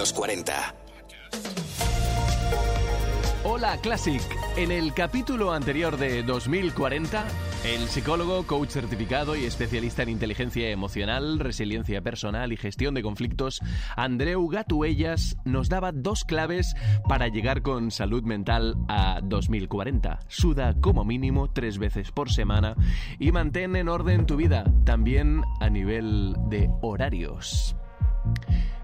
los 40. Hola Classic. En el capítulo anterior de 2040, el psicólogo, coach certificado y especialista en inteligencia emocional, resiliencia personal y gestión de conflictos, Andreu Gatuellas nos daba dos claves para llegar con salud mental a 2040. Suda como mínimo tres veces por semana y mantén en orden tu vida, también a nivel de horarios.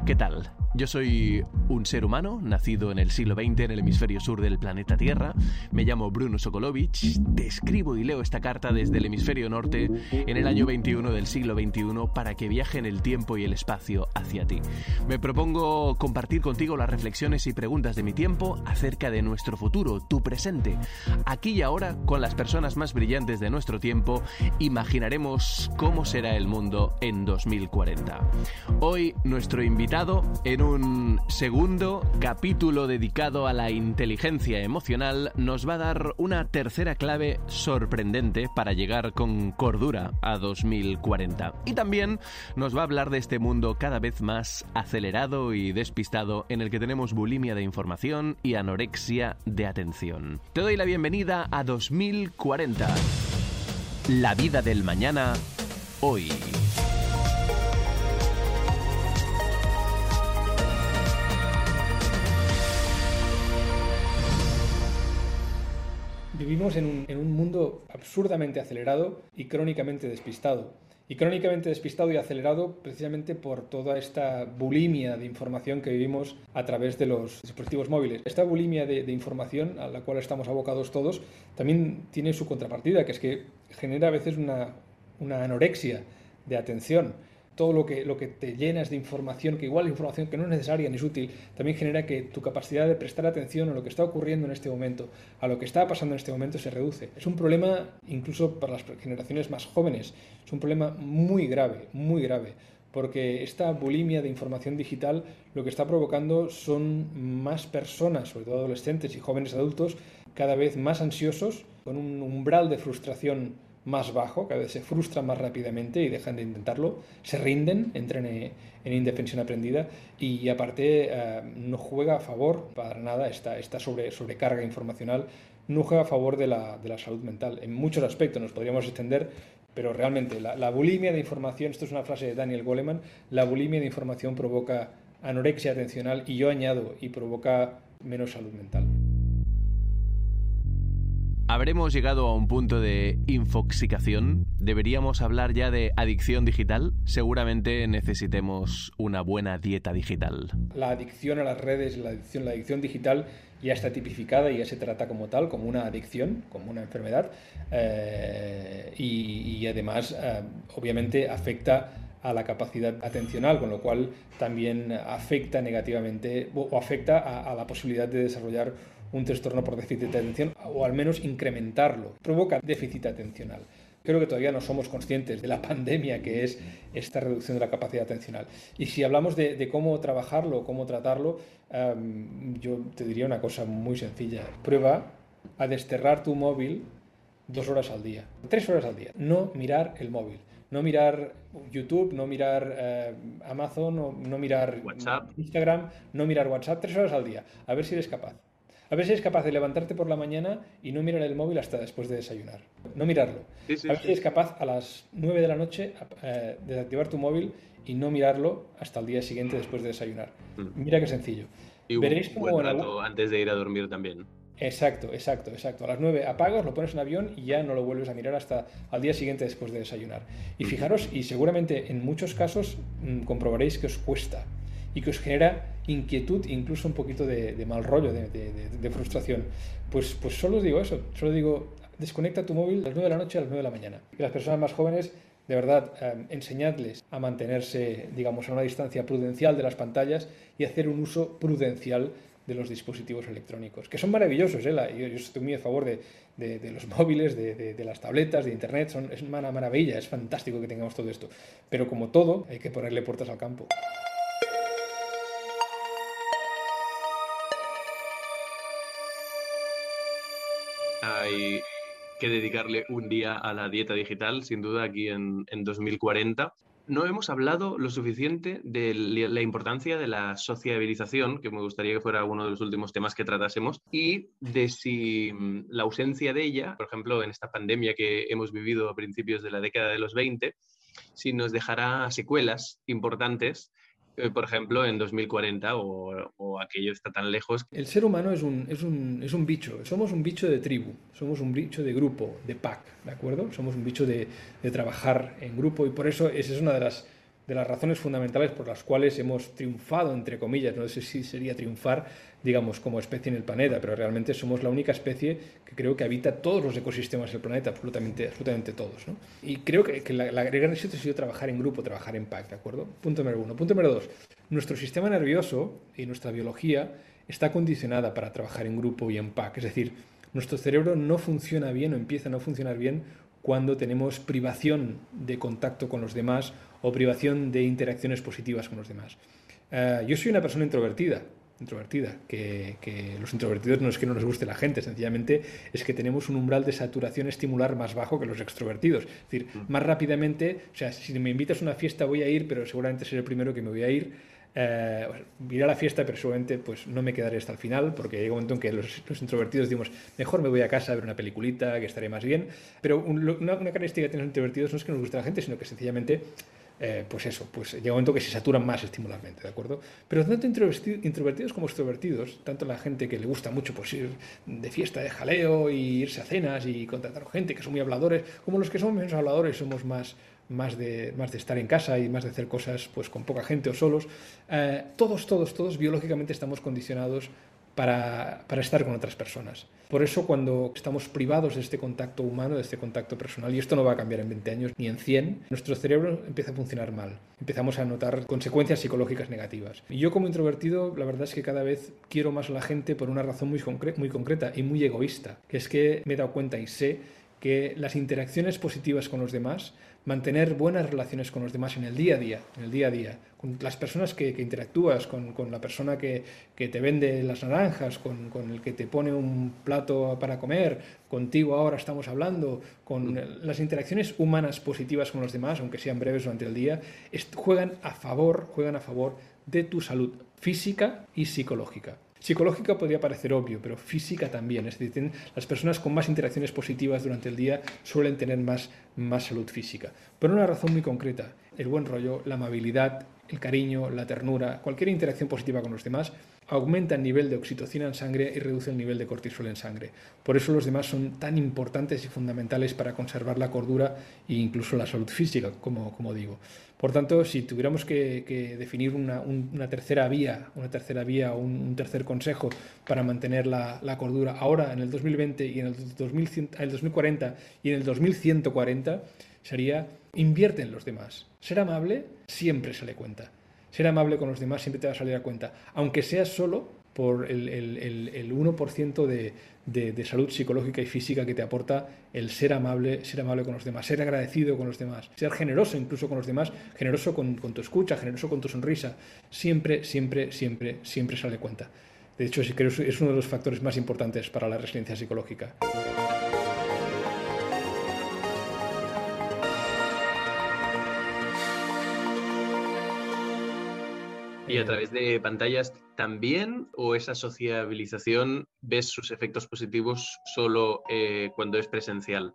¿Qué tal? Yo soy un ser humano, nacido en el siglo XX en el hemisferio sur del planeta Tierra. Me llamo Bruno Sokolovich. Te escribo y leo esta carta desde el hemisferio norte en el año 21 del siglo XXI para que viaje en el tiempo y el espacio hacia ti. Me propongo compartir contigo las reflexiones y preguntas de mi tiempo acerca de nuestro futuro, tu presente. Aquí y ahora, con las personas más brillantes de nuestro tiempo, imaginaremos cómo será el mundo en 2040. Hoy, nuestro invitado en un segundo capítulo dedicado a la inteligencia emocional nos va a dar una tercera clave sorprendente para llegar con cordura a 2040. Y también nos va a hablar de este mundo cada vez más acelerado y despistado en el que tenemos bulimia de información y anorexia de atención. Te doy la bienvenida a 2040. La vida del mañana hoy. Vivimos en un, mundo absurdamente acelerado y crónicamente despistado. Y crónicamente despistado y acelerado precisamente por toda esta bulimia de información que vivimos a través de los dispositivos móviles. Esta bulimia de, información a la cual estamos abocados todos también tiene su contrapartida, que es que genera a veces una anorexia de atención todo lo que, lo que te llenas de información, que igual es información que no es necesaria ni es útil, también genera que tu capacidad de prestar atención a lo que está ocurriendo en este momento, a lo que está pasando en este momento, se reduce. Es un problema, incluso para las generaciones más jóvenes, es un problema muy grave, muy grave porque esta bulimia de información digital lo que está provocando son más personas, sobre todo adolescentes y jóvenes adultos, cada vez más ansiosos, con un umbral de frustración más bajo, cada vez se frustran más rápidamente y dejan de intentarlo, se rinden, entran en indefensión aprendida y aparte eh, no juega a favor para nada esta, esta sobre, sobrecarga informacional, no juega a favor de la, de la, salud mental. En muchos aspectos nos podríamos extender, pero realmente la, la bulimia de información, esto es una frase de Daniel Goleman, la bulimia de información provoca anorexia atencional y yo añado y provoca menos salud mental. ¿Habremos llegado a un punto de infoxicación? ¿Deberíamos hablar ya de adicción digital? Seguramente necesitemos una buena dieta digital. La adicción a las redes, la adicción, la adicción digital ya está tipificada y ya se trata como tal, como una adicción, como una enfermedad eh, y, además eh, obviamente afecta a la capacidad atencional, con lo cual también afecta negativamente o afecta a la posibilidad de desarrollar un trastorno por déficit de atención o al menos incrementarlo. Provoca déficit atencional. Creo que todavía no somos conscientes de la pandemia que es esta reducción de la capacidad atencional. Y si hablamos de, de cómo trabajarlo, cómo tratarlo, um, yo te diría una cosa muy sencilla. Prueba a desterrar tu móvil dos horas al día, tres horas al día. No mirar el móvil, no mirar YouTube, no mirar eh, Amazon, no, no mirar WhatsApp. Instagram, no mirar WhatsApp, tres horas al día. A ver si eres capaz. A ver si eres capaz de levantarte por la mañana y no mirar el móvil hasta después de desayunar. No mirarlo. Sí, sí, a ver si eres capaz a las 9 de la noche eh, de desactivar tu móvil y no mirarlo hasta el día siguiente después de desayunar. Mm. Mira qué sencillo. Y un Veréis buen cómo en rato algún- antes de ir a dormir también. Exacto, exacto, exacto. A las 9 apagas, lo pones en avión y ya no lo vuelves a mirar hasta al día siguiente después de desayunar. Y Mm. fijaros, y seguramente en muchos casos mm, comprobaréis que os cuesta y que os genera inquietud, incluso un poquito de, de mal rollo, de, de- de- frustración. Pues, pues solo os digo eso, solo digo, desconecta tu móvil a las 9 de la noche a las 9 de la mañana. Y las personas más jóvenes, de verdad, eh, enseñadles a mantenerse, digamos, a una distancia prudencial de las pantallas y hacer un uso prudencial de los dispositivos electrónicos, que son maravillosos, ¿eh? La- yo, yo estoy muy a favor de, de- de los móviles, de- de las tabletas, de Internet, son, es una maravilla, es fantástico que tengamos todo esto, pero como todo, hay que ponerle puertas al campo. Hay que dedicarle un día a la dieta digital, sin duda, aquí en, en 2040. no hemos hablado lo suficiente de la importancia de la sociabilización, que me gustaría que fuera uno de los últimos temas que tratásemos, y de si mm, la ausencia de ella, por ejemplo, en esta pandemia que hemos vivido a principios de la década de los 20, si nos dejará secuelas importantes eh, por ejemplo, en 2040 o, aquello está tan lejos. El ser humano es un, es, un, es un, bicho, somos un bicho de tribu, somos un bicho de grupo, de pack, ¿de acuerdo? Somos un bicho de, de trabajar en grupo y por eso esa es una de las de las razones fundamentales por las cuales hemos triunfado, entre comillas, no sé si sería triunfar, digamos, como especie en el planeta, pero realmente somos la única especie que creo que habita todos los ecosistemas del planeta, absolutamente, absolutamente todos. ¿no? Y creo que, que la, gran éxito ha sido trabajar en grupo, trabajar en pack, ¿de acuerdo? Punto número uno. Punto número dos. Nuestro sistema nervioso y nuestra biología está condicionada para trabajar en grupo y en pack, es decir, nuestro cerebro no funciona bien o empieza a no funcionar bien cuando tenemos privación de contacto con los demás o privación de interacciones positivas con los demás. Eh, yo soy una persona introvertida, introvertida, que, los introvertidos no es que no nos guste la gente, sencillamente es que tenemos un umbral de saturación estimular más bajo que los extrovertidos. Es decir, mm. más rápidamente, o sea, si me invitas a una fiesta voy a ir, pero seguramente seré el primero que me voy a ir. Eh, iré a la fiesta, pero seguramente pues, no me quedaré hasta el final, porque llega un momento en que los, introvertidos decimos, mejor me voy a casa a ver una peliculita, que estaré más bien. Pero una, característica que tienen los introvertidos no es que nos guste la gente, sino que sencillamente eh, pues eso, pues llega un momento que se saturan más estimularmente, ¿de acuerdo? Pero tanto introvertidos como extrovertidos, tanto la gente que le gusta mucho pues, ir de fiesta, de jaleo, y irse a cenas y contratar gente, que son muy habladores, como los que somos menos habladores, somos más, más, de, más de estar en casa y más de hacer cosas pues, con poca gente o solos, eh, todos, todos, todos biológicamente estamos condicionados para, para, estar con otras personas. Por eso cuando estamos privados de este contacto humano, de este contacto personal, y esto no va a cambiar en 20 años ni en 100, nuestro cerebro empieza a funcionar mal. Empezamos a notar consecuencias psicológicas negativas. Y yo como introvertido, la verdad es que cada vez quiero más a la gente por una razón muy, muy concreta y muy egoísta, que es que me he dado cuenta y sé que las interacciones positivas con los demás mantener buenas relaciones con los demás en el día a día, en el día a día, con las personas que, interactúas, con, la persona que, te vende las naranjas, con, el que te pone un plato para comer, contigo ahora estamos hablando, con mm. las interacciones humanas positivas con los demás, aunque sean breves durante el día, juegan a favor, juegan a favor de tu salud física y psicológica. Psicológica podría parecer obvio, pero física también. Es decir, las personas con más interacciones positivas durante el día suelen tener más, más salud física. Por una razón muy concreta, el buen rollo, la amabilidad, el cariño, la ternura, cualquier interacción positiva con los demás aumenta el nivel de oxitocina en sangre y reduce el nivel de cortisol en sangre. Por eso los demás son tan importantes y fundamentales para conservar la cordura e incluso la salud física, como, digo. Por tanto, si tuviéramos que, definir una, tercera vía, una tercera vía o un, tercer consejo para mantener la, cordura ahora en el 2020 y en el, el 2040 y en el 2140, sería invierte en los demás. Ser amable siempre se le cuenta. Ser amable con los demás siempre te va a salir a cuenta, aunque sea solo por el, el, 1% de, de, salud psicológica y física que te aporta el ser amable, ser amable con los demás, ser agradecido con los demás, ser generoso incluso con los demás, generoso con, con tu escucha, generoso con tu sonrisa. Siempre, siempre, siempre, siempre sale cuenta. De hecho, creo que es uno de los factores más importantes para la resiliencia psicológica. ¿Y a través de pantallas también o esa sociabilización ves sus efectos positivos solo eh, cuando es presencial?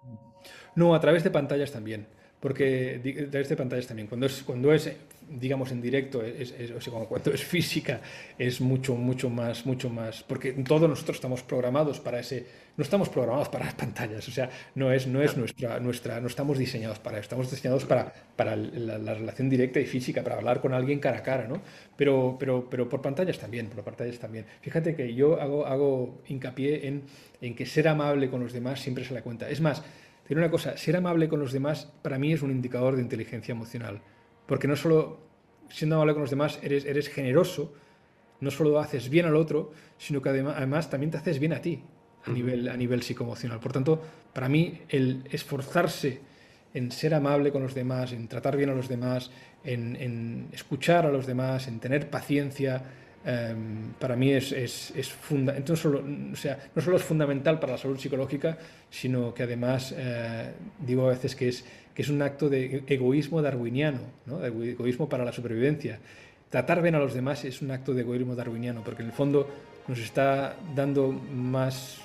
No, a través de pantallas también. Porque de pantallas también. Cuando es, cuando es digamos, en directo, es, o sea, cuando es física, es mucho, mucho más, mucho más, porque todos nosotros estamos programados para ese, no estamos programados para las pantallas, o sea, no es, no es nuestra, nuestra, no estamos diseñados para eso, estamos diseñados para, para la, relación directa y física, para hablar con alguien cara a cara, ¿no? Pero, pero, pero por pantallas también, por pantallas también. Fíjate que yo hago, hago hincapié en, en que ser amable con los demás siempre se la cuenta. Es más, tiene una cosa, ser amable con los demás para mí es un indicador de inteligencia emocional. Porque no solo siendo amable con los demás eres, eres generoso, no solo haces bien al otro, sino que además, también te haces bien a ti a nivel, a nivel psicoemocional. Por tanto, para mí el esforzarse en ser amable con los demás, en tratar bien a los demás, en, escuchar a los demás, en tener paciencia, em, para mí es, es, es no, solo, o sea, no solo es fundamental para la salud psicológica, sino que además eh, digo a veces que es, que es un acto de egoísmo darwiniano, ¿no? de egoísmo para la supervivencia. Tratar bien a los demás es un acto de egoísmo darwiniano, porque en el fondo nos está dando más,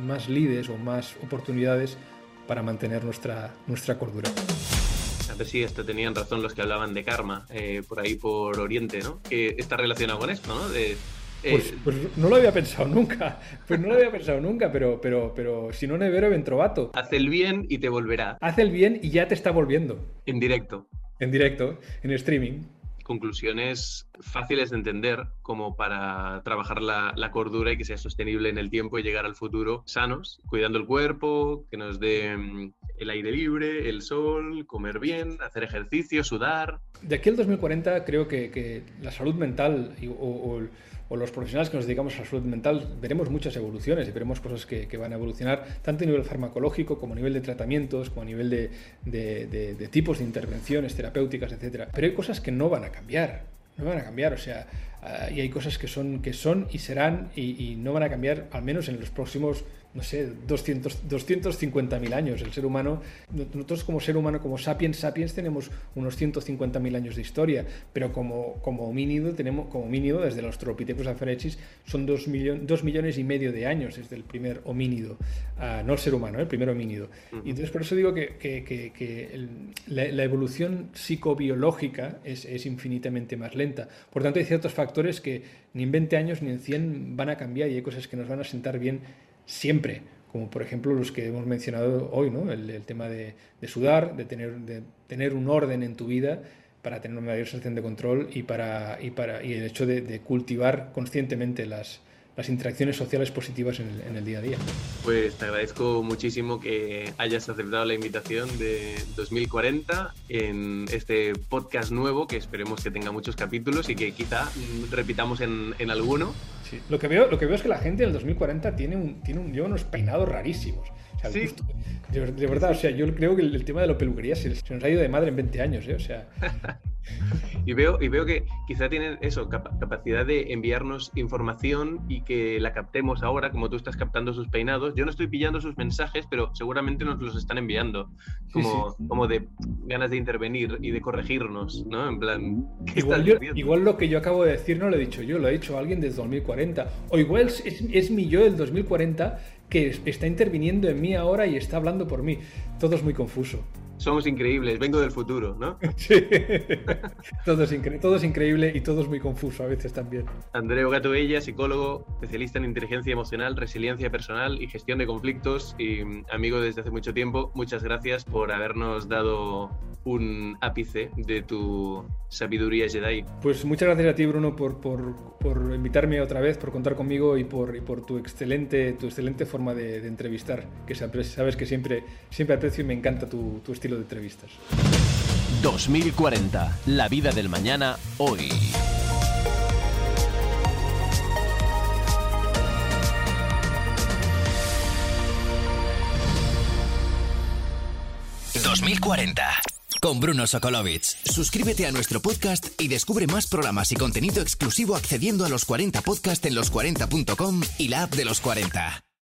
más lides o más oportunidades para mantener nuestra, nuestra cordura. A ver si esto tenían razón los que hablaban de karma eh, por ahí por Oriente, ¿no? Que está relacionado con esto, ¿no? De, eh, pues, pues, no lo había pensado nunca. Pues no lo había pensado nunca, pero, pero, pero si no nevero, ven trovato. Haz el bien y te volverá. Haz el bien y ya te está volviendo. En directo. En directo, en streaming conclusiones fáciles de entender como para trabajar la, cordura y que sea sostenible en el tiempo y llegar al futuro sanos, cuidando el cuerpo, que nos dé mm, el aire libre, el sol, comer bien, hacer ejercicio, sudar. De aquí al 2040 creo que, la salud mental o, los profesionales que nos dedicamos a la salud mental veremos muchas evoluciones y veremos cosas que, van a evolucionar tanto a nivel farmacológico como a nivel de tratamientos, como a nivel de, tipos de intervenciones terapéuticas, etc. Pero hay cosas que no van a cambiar, no van a cambiar, o sea, ah, y hay cosas que son, que son y serán y, y no van a cambiar al menos en los próximos no sé, 200, 250.000 años. El ser humano, nosotros como ser humano, como sapiens sapiens, tenemos unos 150.000 años de historia, pero como, como homínido, tenemos, como homínido, desde los Tropithecus afarensis, son 2 millones y medio de años desde el primer homínido, ah, no el ser humano, ¿eh? el primer homínido. Y entonces por eso digo que, que, que, la, evolución psicobiológica es, es infinitamente más lenta. Por tanto, hay ciertos factores que ni en 20 años ni en 100 van a cambiar y hay cosas que nos van a sentar bien siempre, como por ejemplo los que hemos mencionado hoy, ¿no? el, tema de, sudar, de tener, de tener un orden en tu vida para tener una mayor sensación de control y, para, y, para, y el hecho de cultivar conscientemente las, las interacciones sociales positivas en el, día a día. Pues te agradezco muchísimo que hayas aceptado la invitación de 2040 en este podcast nuevo que esperemos que tenga muchos capítulos y que quizá repitamos en, en alguno. Sí. Lo, que veo, lo que veo es que la gente en el 2040 tiene, un, tiene un, lleva unos peinados rarísimos. Sí. de, verdad, o sea, yo creo que el, tema de la peluquería se, se, nos ha ido de madre en 20 años, ¿eh? O sea, y, veo, y veo que quizá tienen eso, capacidad de enviarnos información y que la captemos ahora, como tú estás captando sus peinados. Yo no estoy pillando sus mensajes, pero seguramente nos los están enviando, como, como de ganas de intervenir y de corregirnos, ¿no? En plan, igual, lo que yo acabo de decir no lo he dicho yo, lo ha dicho alguien desde 2040. O igual es, es mi yo del 2040 que está interviniendo en mí ahora y está hablando por mí. Todo es muy confuso somos increíbles, vengo del futuro, ¿no? Sí, todo es, todo es increíble y todo es muy confuso a veces también. Andreu Gatobella, psicólogo, especialista en inteligencia emocional, resiliencia personal y gestión de conflictos y amigo desde hace mucho tiempo, muchas gracias por habernos dado un ápice de tu sabiduría Jedi. Pues muchas gracias a ti, Bruno, por, por, por invitarme otra vez, por contar conmigo y por, y por tu, excelente, tu excelente forma de, entrevistar, que sabes que siempre, siempre aprecio y me encanta tu, tu estilo de entrevistas. 2040, la vida del mañana, hoy. ...2040 con Bruno Sokolovic. Suscríbete a nuestro podcast y descubre más programas y contenido exclusivo accediendo a los 40 podcast en los40.com y la app de los 40.